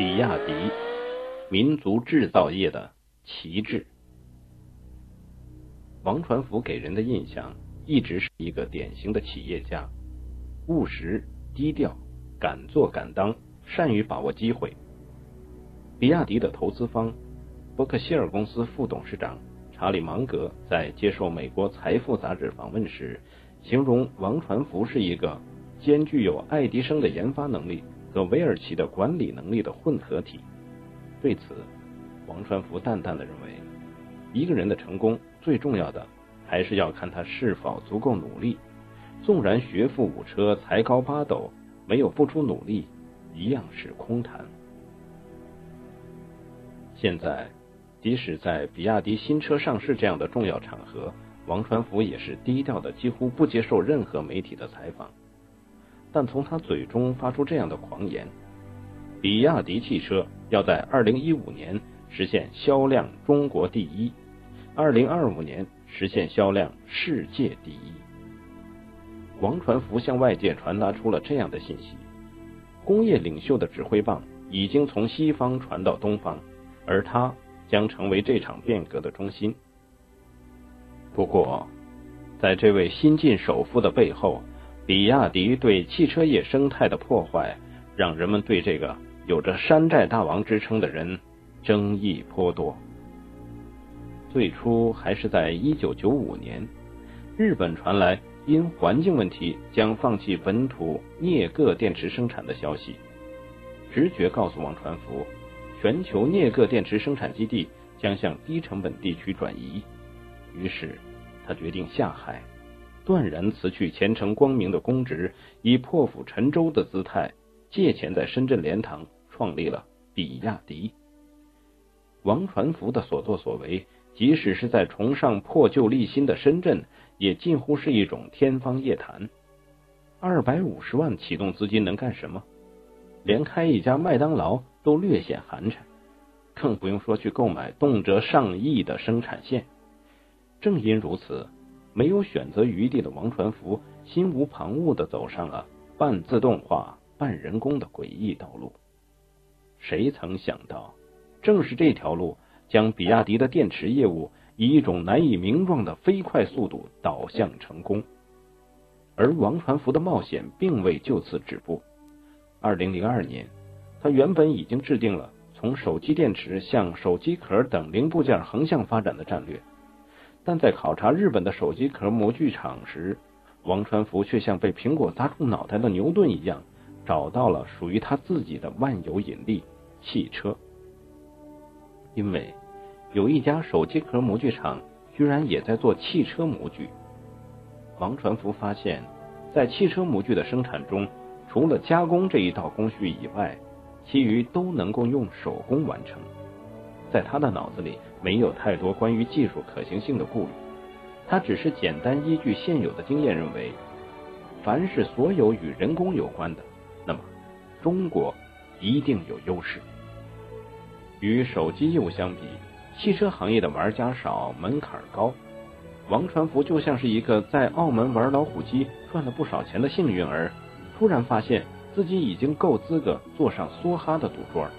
比亚迪，民族制造业的旗帜。王传福给人的印象一直是一个典型的企业家，务实、低调、敢做敢当，善于把握机会。比亚迪的投资方伯克希尔公司副董事长查理芒格在接受美国财富杂志访问时，形容王传福是一个兼具有爱迪生的研发能力。和韦尔奇的管理能力的混合体。对此，王传福淡淡的认为，一个人的成功最重要的还是要看他是否足够努力。纵然学富五车、才高八斗，没有付出努力，一样是空谈。现在，即使在比亚迪新车上市这样的重要场合，王传福也是低调的，几乎不接受任何媒体的采访。但从他嘴中发出这样的狂言，比亚迪汽车要在二零一五年实现销量中国第一，二零二五年实现销量世界第一。王传福向外界传达出了这样的信息：工业领袖的指挥棒已经从西方传到东方，而他将成为这场变革的中心。不过，在这位新晋首富的背后，比亚迪对汽车业生态的破坏，让人们对这个有着“山寨大王”之称的人争议颇多。最初还是在一九九五年，日本传来因环境问题将放弃本土镍铬电池生产的消息，直觉告诉王传福，全球镍铬电池生产基地将向低成本地区转移，于是他决定下海。断然辞去前程光明的公职，以破釜沉舟的姿态借钱在深圳莲塘创立了比亚迪。王传福的所作所为，即使是在崇尚破旧立新的深圳，也近乎是一种天方夜谭。二百五十万启动资金能干什么？连开一家麦当劳都略显寒碜，更不用说去购买动辄上亿的生产线。正因如此。没有选择余地的王传福，心无旁骛的走上了半自动化、半人工的诡异道路。谁曾想到，正是这条路将比亚迪的电池业务以一种难以名状的飞快速度导向成功。而王传福的冒险并未就此止步。二零零二年，他原本已经制定了从手机电池向手机壳等零部件横向发展的战略。但在考察日本的手机壳模具厂时，王传福却像被苹果砸中脑袋的牛顿一样，找到了属于他自己的万有引力——汽车。因为有一家手机壳模具厂居然也在做汽车模具。王传福发现，在汽车模具的生产中，除了加工这一道工序以外，其余都能够用手工完成。在他的脑子里没有太多关于技术可行性的顾虑，他只是简单依据现有的经验认为，凡是所有与人工有关的，那么中国一定有优势。与手机业务相比，汽车行业的玩家少，门槛高。王传福就像是一个在澳门玩老虎机赚了不少钱的幸运儿，突然发现自己已经够资格坐上梭哈的赌桌了。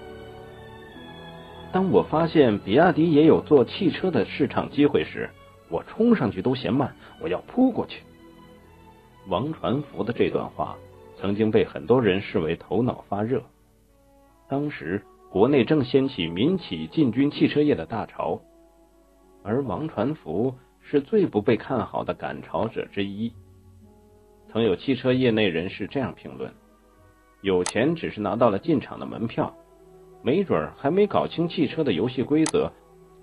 当我发现比亚迪也有做汽车的市场机会时，我冲上去都嫌慢，我要扑过去。王传福的这段话曾经被很多人视为头脑发热。当时国内正掀起民企进军汽车业的大潮，而王传福是最不被看好的赶潮者之一。曾有汽车业内人士这样评论：有钱只是拿到了进场的门票。没准还没搞清汽车的游戏规则，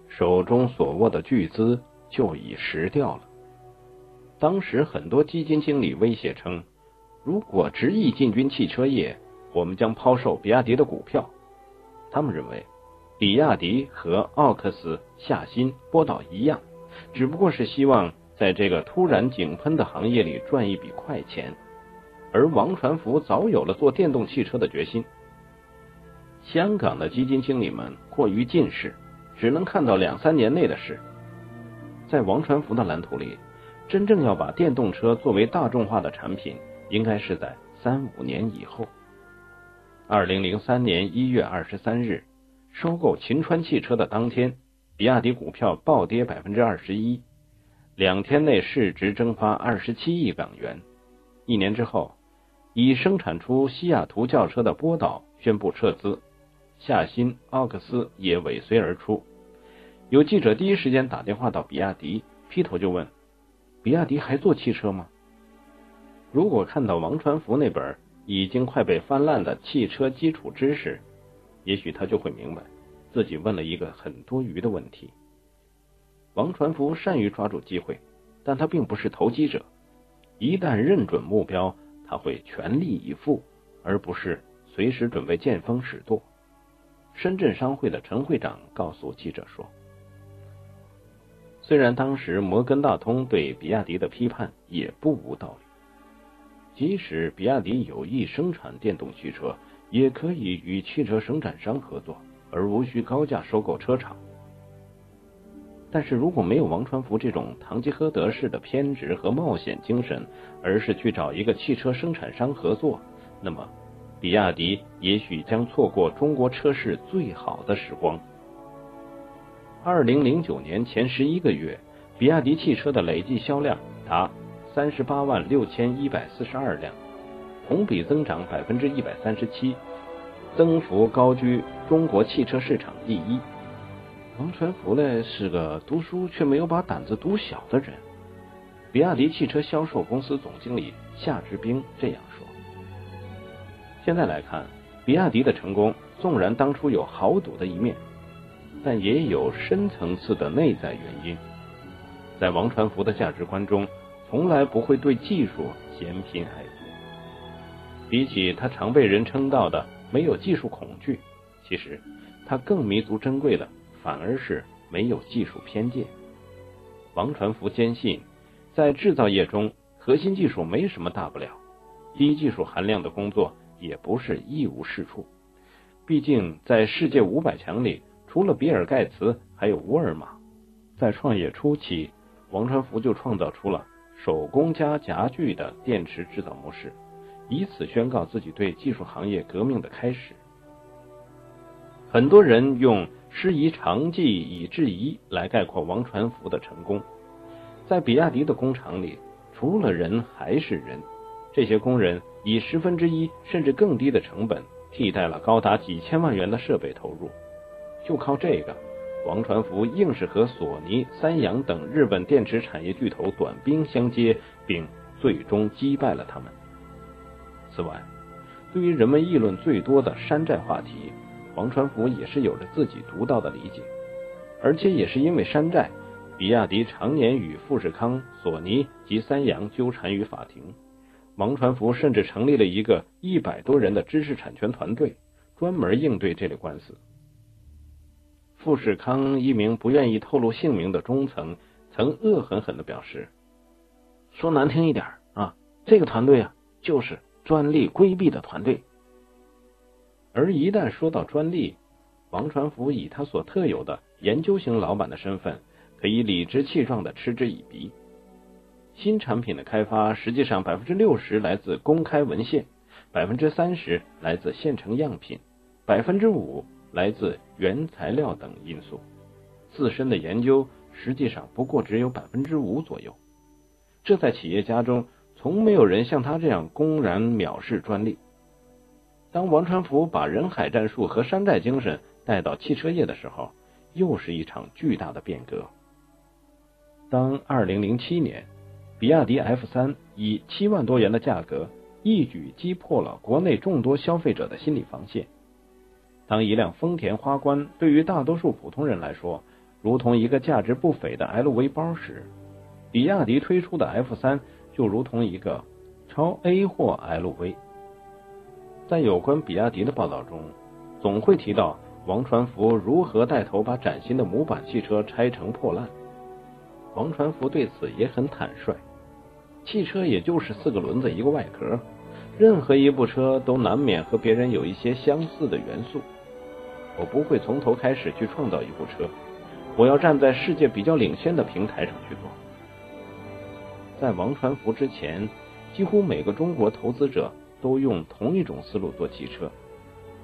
手中所握的巨资就已蚀掉了。当时很多基金经理威胁称，如果执意进军汽车业，我们将抛售比亚迪的股票。他们认为，比亚迪和奥克斯、夏新、波导一样，只不过是希望在这个突然井喷的行业里赚一笔快钱，而王传福早有了做电动汽车的决心。香港的基金经理们过于近视，只能看到两三年内的事。在王传福的蓝图里，真正要把电动车作为大众化的产品，应该是在三五年以后。二零零三年一月二十三日，收购秦川汽车的当天，比亚迪股票暴跌百分之二十一，两天内市值蒸发二十七亿港元。一年之后，已生产出西雅图轿车的波导宣布撤资，夏新、奥克斯也尾随而出。有记者第一时间打电话到比亚迪，劈头就问：“比亚迪还做汽车吗？”如果看到王传福那本已经快被翻烂的汽车基础知识，也许他就会明白自己问了一个很多余的问题。王传福善于抓住机会，但他并不是投机者。一旦认准目标，他会全力以赴，而不是随时准备见风使舵。深圳商会的陈会长告诉记者说。虽然当时摩根大通对比亚迪的批判也不无道理，即使比亚迪有意生产电动汽车，也可以与汽车生产商合作，而无需高价收购车厂。但是如果没有王传福这种堂吉诃德式的偏执和冒险精神，而是去找一个汽车生产商合作，那么比亚迪也许将错过中国车市最好的时光。二零零九年前十一个月，比亚迪汽车的累计销量达三十八万六千一百四十二辆，同比增长百分之一百三十七，增幅高居中国汽车市场第一。王传福呢是个读书却没有把胆子读小的人。比亚迪汽车销售公司总经理夏志兵这样说：“现在来看，比亚迪的成功，纵然当初有豪赌的一面。”但也有深层次的内在原因，在王传福的价值观中，从来不会对技术嫌贫爱富。比起他常被人称道的没有技术恐惧，其实他更弥足珍贵的反而是没有技术偏见。王传福坚信，在制造业中，核心技术没什么大不了，低技术含量的工作也不是一无是处。毕竟在世界五百强里。除了比尔盖茨，还有沃尔玛。在创业初期，王传福就创造出了手工加夹具的电池制造模式，以此宣告自己对技术行业革命的开始。很多人用“师夷长技以制夷”来概括王传福的成功。在比亚迪的工厂里，除了人还是人。这些工人以十分之一甚至更低的成本，替代了高达几千万元的设备投入。就靠这个，王传福硬是和索尼、三洋等日本电池产业巨头短兵相接，并最终击败了他们。此外，对于人们议论最多的山寨话题，王传福也是有着自己独到的理解。而且也是因为山寨，比亚迪常年与富士康、索尼及三洋纠缠于法庭。王传福甚至成立了一个一百多人的知识产权团队，专门应对这类官司。富士康一名不愿意透露姓名的中层曾恶狠狠的表示：“说难听一点啊，这个团队啊，就是专利规避的团队。”而一旦说到专利，王传福以他所特有的研究型老板的身份，可以理直气壮的嗤之以鼻。新产品的开发实际上百分之六十来自公开文献，百分之三十来自现成样品，百分之五。来自原材料等因素，自身的研究实际上不过只有百分之五左右。这在企业家中，从没有人像他这样公然藐视专利。当王传福把人海战术和山寨精神带到汽车业的时候，又是一场巨大的变革。当二零零七年，比亚迪 F 三以七万多元的价格，一举击破了国内众多消费者的心理防线。当一辆丰田花冠对于大多数普通人来说，如同一个价值不菲的 LV 包时，比亚迪推出的 F 三就如同一个超 A 货 LV。在有关比亚迪的报道中，总会提到王传福如何带头把崭新的模板汽车拆成破烂。王传福对此也很坦率：汽车也就是四个轮子一个外壳，任何一部车都难免和别人有一些相似的元素。我不会从头开始去创造一部车，我要站在世界比较领先的平台上去做。在王传福之前，几乎每个中国投资者都用同一种思路做汽车，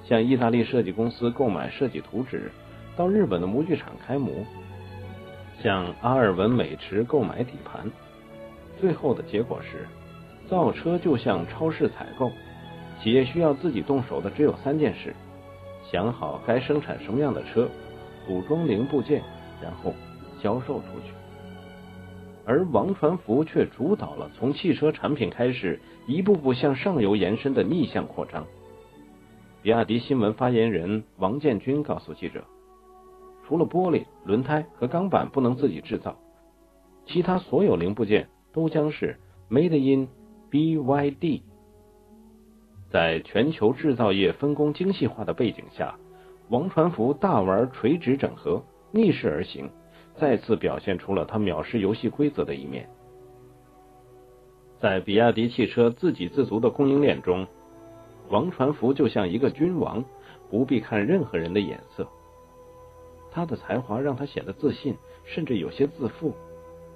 向意大利设计公司购买设计图纸，到日本的模具厂开模，向阿尔文美驰购买底盘。最后的结果是，造车就像超市采购，企业需要自己动手的只有三件事：想好该生产什么样的车，组装零部件，然后销售出去。而王传福却主导了从汽车产品开始，一步步向上游延伸的逆向扩张。比亚迪新闻发言人王建军告诉记者：“除了玻璃、轮胎和钢板不能自己制造，其他所有零部件都将是 Made in BYD。”在全球制造业分工精细化的背景下，王传福大玩垂直整合，逆势而行。再次表现出了他藐视游戏规则的一面。在比亚迪汽车自给自足的供应链中，王传福就像一个君王，不必看任何人的眼色。他的才华让他显得自信，甚至有些自负，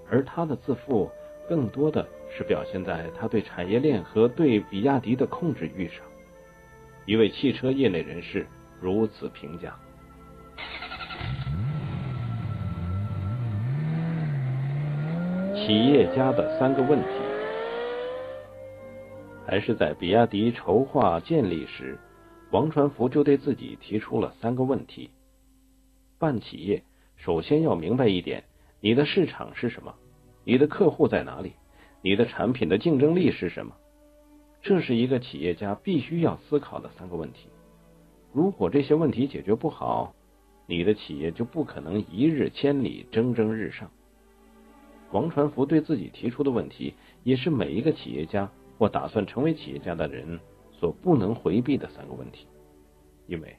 而他的自负更多的是表现在他对产业链和对比亚迪的控制欲上。一位汽车业内人士如此评价。企业家的三个问题，还是在比亚迪筹划建立时，王传福就对自己提出了三个问题：办企业首先要明白一点，你的市场是什么，你的客户在哪里，你的产品的竞争力是什么。这是一个企业家必须要思考的三个问题。如果这些问题解决不好，你的企业就不可能一日千里，蒸蒸日上。王传福对自己提出的问题，也是每一个企业家或打算成为企业家的人所不能回避的三个问题，因为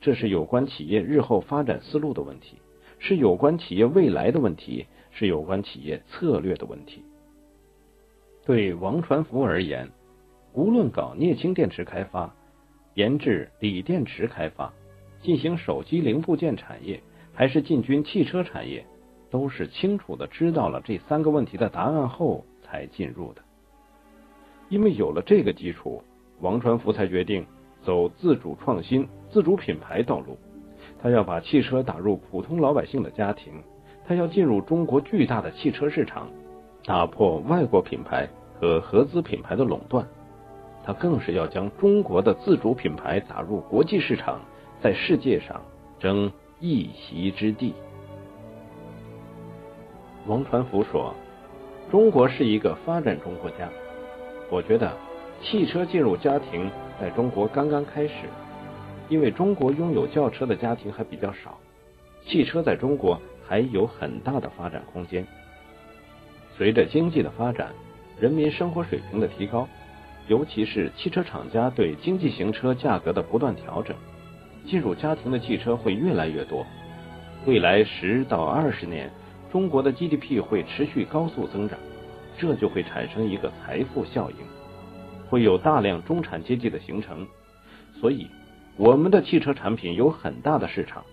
这是有关企业日后发展思路的问题，是有关企业未来的问题，是有关企业策略的问题。对王传福而言，无论搞镍氢电池开发、研制锂电池开发、进行手机零部件产业，还是进军汽车产业。都是清楚的知道了这三个问题的答案后才进入的，因为有了这个基础，王传福才决定走自主创新、自主品牌道路。他要把汽车打入普通老百姓的家庭，他要进入中国巨大的汽车市场，打破外国品牌和合资品牌的垄断。他更是要将中国的自主品牌打入国际市场，在世界上争一席之地。王传福说：“中国是一个发展中国家。我觉得汽车进入家庭在中国刚刚开始，因为中国拥有轿车的家庭还比较少，汽车在中国还有很大的发展空间。随着经济的发展，人民生活水平的提高，尤其是汽车厂家对经济型车价格的不断调整，进入家庭的汽车会越来越多。未来十到二十年。”中国的 GDP 会持续高速增长，这就会产生一个财富效应，会有大量中产阶级的形成。所以，我们的汽车产品有很大的市场。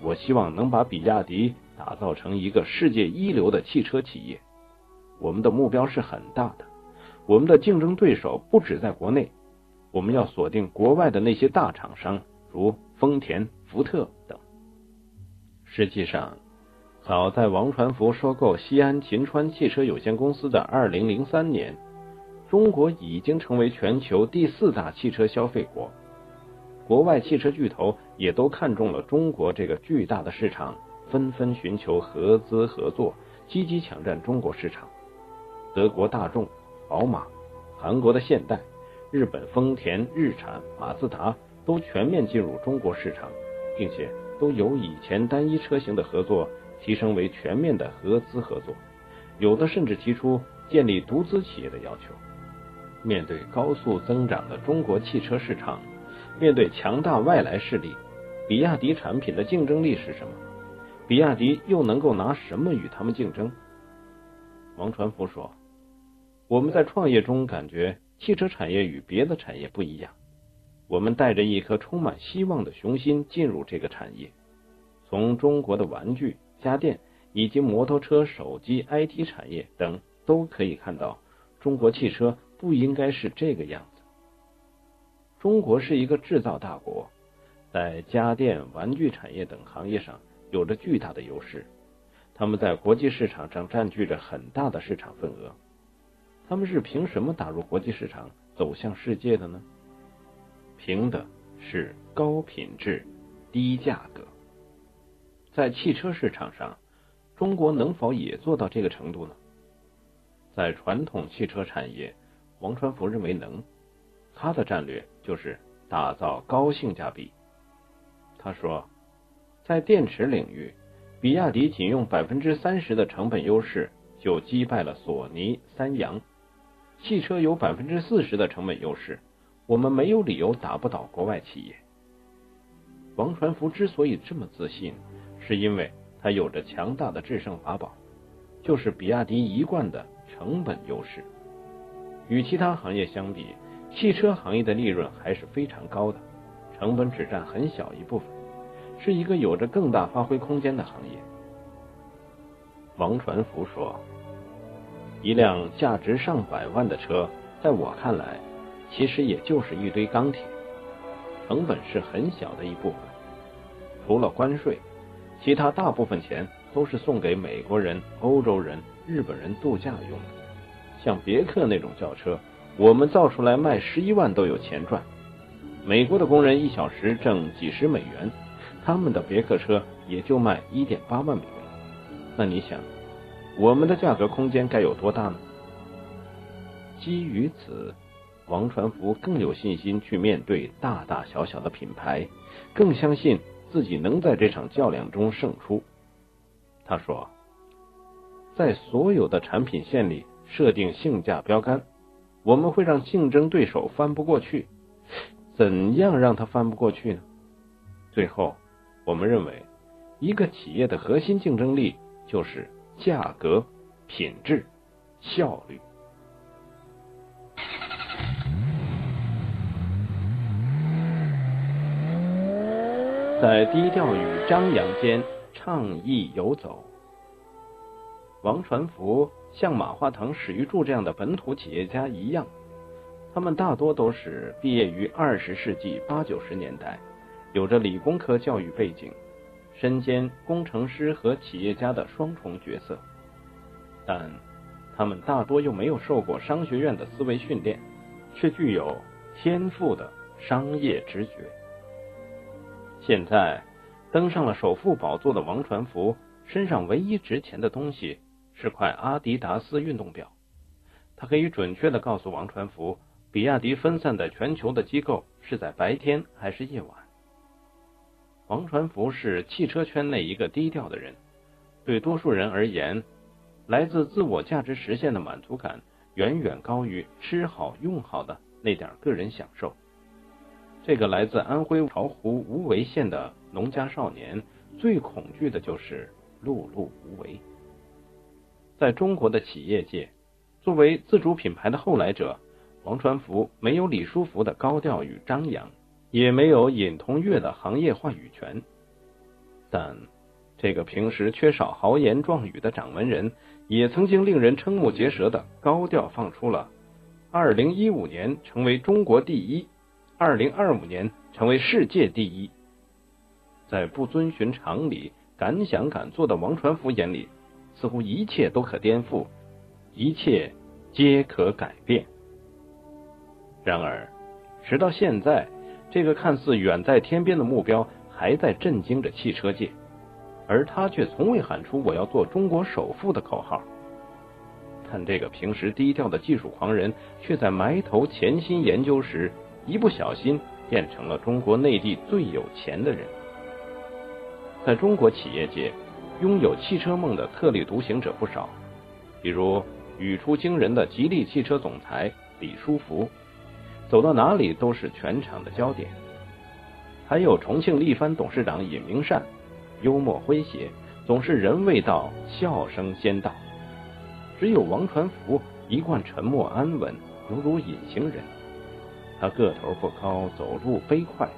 我希望能把比亚迪打造成一个世界一流的汽车企业。我们的目标是很大的，我们的竞争对手不止在国内，我们要锁定国外的那些大厂商，如丰田、福特等。实际上。早在王传福收购西安秦川汽车有限公司的二零零三年，中国已经成为全球第四大汽车消费国。国外汽车巨头也都看中了中国这个巨大的市场，纷纷寻求合资合作，积极抢占中国市场。德国大众、宝马、韩国的现代、日本丰田、日产、马自达都全面进入中国市场，并且都由以前单一车型的合作。提升为全面的合资合作，有的甚至提出建立独资企业的要求。面对高速增长的中国汽车市场，面对强大外来势力，比亚迪产品的竞争力是什么？比亚迪又能够拿什么与他们竞争？王传福说：“我们在创业中感觉汽车产业与别的产业不一样，我们带着一颗充满希望的雄心进入这个产业，从中国的玩具。”家电以及摩托车、手机、IT 产业等都可以看到，中国汽车不应该是这个样子。中国是一个制造大国，在家电、玩具产业等行业上有着巨大的优势，他们在国际市场上占据着很大的市场份额。他们是凭什么打入国际市场、走向世界的呢？凭的是高品质、低价格。在汽车市场上，中国能否也做到这个程度呢？在传统汽车产业，王传福认为能。他的战略就是打造高性价比。他说，在电池领域，比亚迪仅用百分之三十的成本优势就击败了索尼、三洋。汽车有百分之四十的成本优势，我们没有理由打不倒国外企业。王传福之所以这么自信，是因为他有着强大的制胜法宝，就是比亚迪一贯的成本优势。与其他行业相比，汽车行业的利润还是非常高的，成本只占很小一部分，是一个有着更大发挥空间的行业。王传福说。一辆价值上百万的车，在我看来，其实也就是一堆钢铁，成本是很小的一部分。除了关税，其他大部分钱都是送给美国人、欧洲人、日本人度假用的。像别克那种轿车，我们造出来卖十一万都有钱赚。美国的工人一小时挣几十美元，他们的别克车也就卖一点八万美元。那你想？我们的价格空间该有多大呢？基于此，王传福更有信心去面对大大小小的品牌，更相信自己能在这场较量中胜出。他说：“在所有的产品线里设定性价标杆，我们会让竞争对手翻不过去。怎样让他翻不过去呢？最后，我们认为，一个企业的核心竞争力就是。”价格、品质、效率，在低调与张扬间畅意游走。王传福像马化腾、史玉柱这样的本土企业家一样，他们大多都是毕业于二十世纪八九十年代，有着理工科教育背景。身兼工程师和企业家的双重角色，但他们大多又没有受过商学院的思维训练，却具有天赋的商业直觉。现在登上了首富宝座的王传福，身上唯一值钱的东西是块阿迪达斯运动表。他可以准确的告诉王传福，比亚迪分散在全球的机构是在白天还是夜晚。王传福是汽车圈内一个低调的人，对多数人而言，来自自我价值实现的满足感远远高于吃好用好的那点个人享受。这个来自安徽巢湖无为县的农家少年，最恐惧的就是碌碌无为。在中国的企业界，作为自主品牌的后来者，王传福没有李书福的高调与张扬。也没有尹同悦的行业话语权，但这个平时缺少豪言壮语的掌门人，也曾经令人瞠目结舌的高调放出了二零一五年成为中国第一，二零二五年成为世界第一。在不遵循常理、敢想敢做的王传福眼里，似乎一切都可颠覆，一切皆可改变。然而，直到现在。这个看似远在天边的目标还在震惊着汽车界，而他却从未喊出“我要做中国首富”的口号。但这个平时低调的技术狂人，却在埋头潜心研究时，一不小心变成了中国内地最有钱的人。在中国企业界，拥有汽车梦的特立独行者不少，比如语出惊人的吉利汽车总裁李书福。走到哪里都是全场的焦点。还有重庆力帆董事长尹明善，幽默诙谐，总是人未到，笑声先到。只有王传福一贯沉默安稳，犹如隐形人。他个头不高，走路飞快，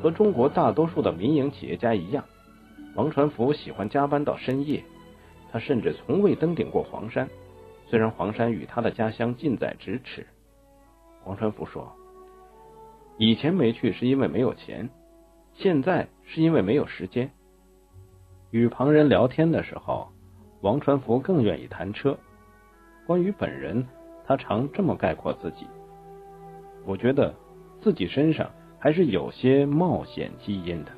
和中国大多数的民营企业家一样，王传福喜欢加班到深夜。他甚至从未登顶过黄山，虽然黄山与他的家乡近在咫尺。王传福说：“以前没去是因为没有钱，现在是因为没有时间。与旁人聊天的时候，王传福更愿意谈车。关于本人，他常这么概括自己：我觉得自己身上还是有些冒险基因的。